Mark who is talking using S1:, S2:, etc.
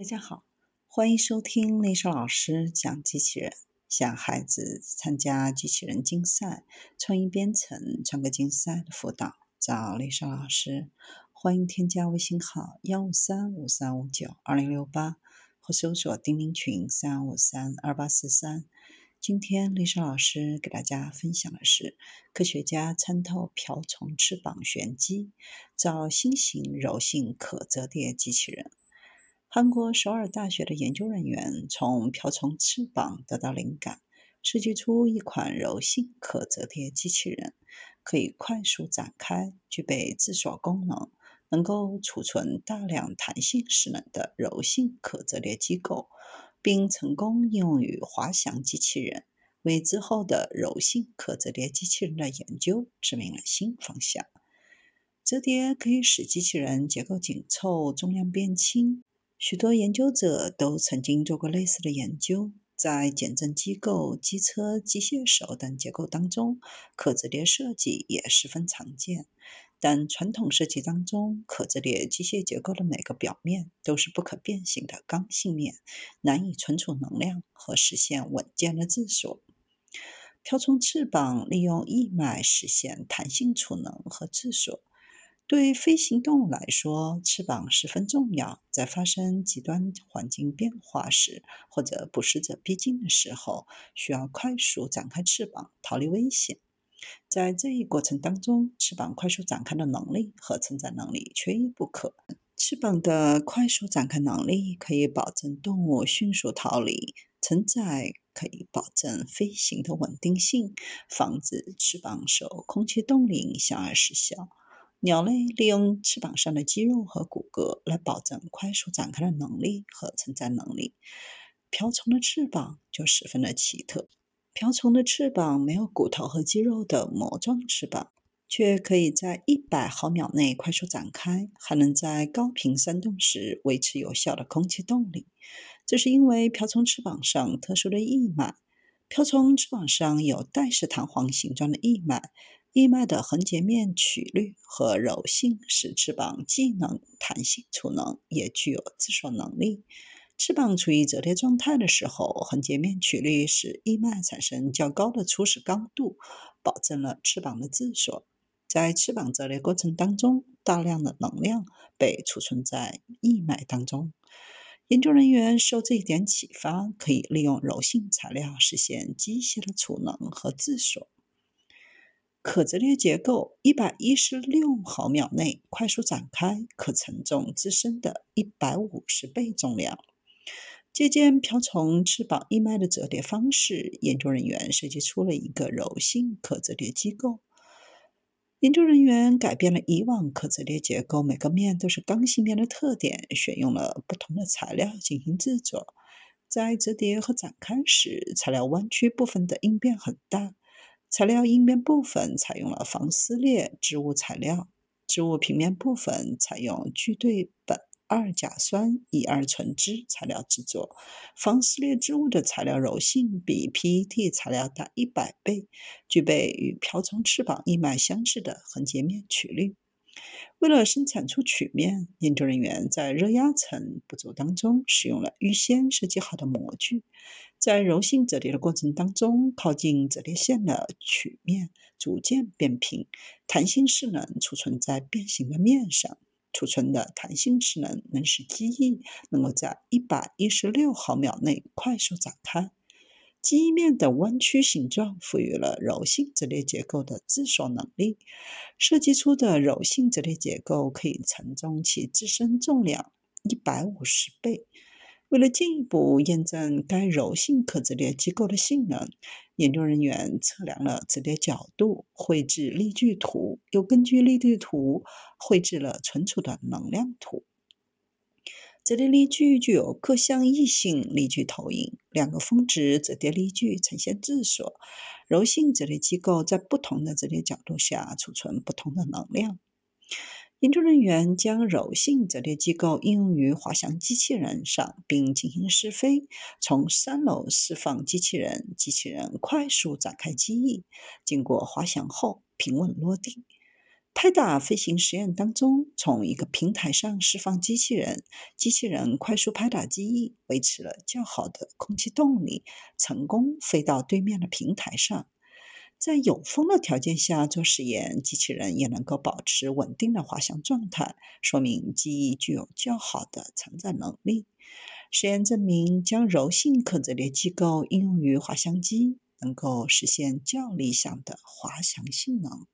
S1: 大家好，欢迎收听丽莎老师讲机器人。想孩子参加机器人竞赛、创意编程、创客竞赛的辅导，找丽莎老师。欢迎添加微信号幺五三五三五九二零六八，或搜索钉钉群三五三二八四三。今天丽莎老师给大家分享的是：科学家参透瓢虫翅膀玄机，造新型柔性可折叠机器人。韩国首尔大学的研究人员从瓢虫翅膀得到灵感，设计出一款柔性可折叠机器人，可以快速展开、具备自锁功能、能够储存大量弹性势能的柔性可折叠机构，并成功应用于滑翔机器人，为之后的柔性可折叠机器人的研究指明了新方向。折叠可以使机器人结构紧凑、重量变轻。许多研究者都曾经做过类似的研究，在减震机构、机车、机械手等结构当中，可折叠设计也十分常见。但传统设计当中，可折叠机械结构的每个表面都是不可变形的刚性面，难以存储能量和实现稳健的自锁。瓢虫翅膀利用翼脉实现弹性储能和自锁。对飞行动物来说，翅膀十分重要。在发生极端环境变化时，或者捕食者逼近的时候，需要快速展开翅膀逃离危险。在这一过程当中，翅膀快速展开的能力和承载能力缺一不可。翅膀的快速展开能力可以保证动物迅速逃离，承载可以保证飞行的稳定性，防止翅膀受空气动力影响而失效。鸟类利用翅膀上的肌肉和骨骼来保证快速展开的能力和承载能力。瓢虫的翅膀就十分的奇特。瓢虫的翅膀没有骨头和肌肉的膜状翅膀，却可以在一百毫秒内快速展开，还能在高频扇动时维持有效的空气动力。这是因为瓢虫翅膀上特殊的翼脉。瓢虫翅膀上有带式弹簧形状的翼脉。翼脉的横截面曲率和柔性使翅膀既能弹性储能，也具有自锁能力。翅膀处于折叠状态的时候，横截面曲率使翼脉产生较高的初始刚度，保证了翅膀的自锁。在翅膀折叠过程当中，大量的能量被储存在翼脉当中。研究人员受这一点启发，可以利用柔性材料实现机械的储能和自锁。可折叠结构一百一十六毫秒内快速展开，可承重自身的一百五十倍重量。借鉴瓢虫翅膀翼脉的折叠方式，研究人员设计出了一个柔性可折叠机构。研究人员改变了以往可折叠结构每个面都是刚性面的特点，选用了不同的材料进行制作。在折叠和展开时，材料弯曲部分的应变很大。材料阴面部分采用了防撕裂织物材料，织物平面部分采用聚对苯二甲酸乙二醇酯材料制作。防撕裂织物的材料柔性比 PET 材料大一百倍，具备与瓢虫翅膀一脉相似的横截面曲率。为了生产出曲面，研究人员在热压层步骤当中使用了预先设计好的模具，在柔性折叠的过程当中，靠近折叠线的曲面逐渐变平，弹性势能储存在变形的面上，储存的弹性势能能使机翼能够在一百一十六毫秒内快速展开。机翼面的弯曲形状赋予了柔性折叠结构的自锁能力。设计出的柔性折叠结构可以承重其自身重量一百五十倍。为了进一步验证该柔性可折叠机构的性能，研究人员测量了折叠角度，绘制力矩图，又根据力矩图绘制了存储的能量图。折叠力矩具有各项异性力矩投影，两个峰值折叠力矩呈现自锁。柔性折叠机构在不同的折叠角度下储存不同的能量。研究人员将柔性折叠机构应用于滑翔机器人上，并进行试飞。从三楼释放机器人，机器人快速展开机翼，经过滑翔后平稳落地。拍打飞行实验当中，从一个平台上释放机器人，机器人快速拍打机翼，维持了较好的空气动力，成功飞到对面的平台上。在有风的条件下做实验，机器人也能够保持稳定的滑翔状态，说明机翼具有较好的承载能力。实验证明，将柔性可折叠机构应用于滑翔机，能够实现较理想的滑翔性能。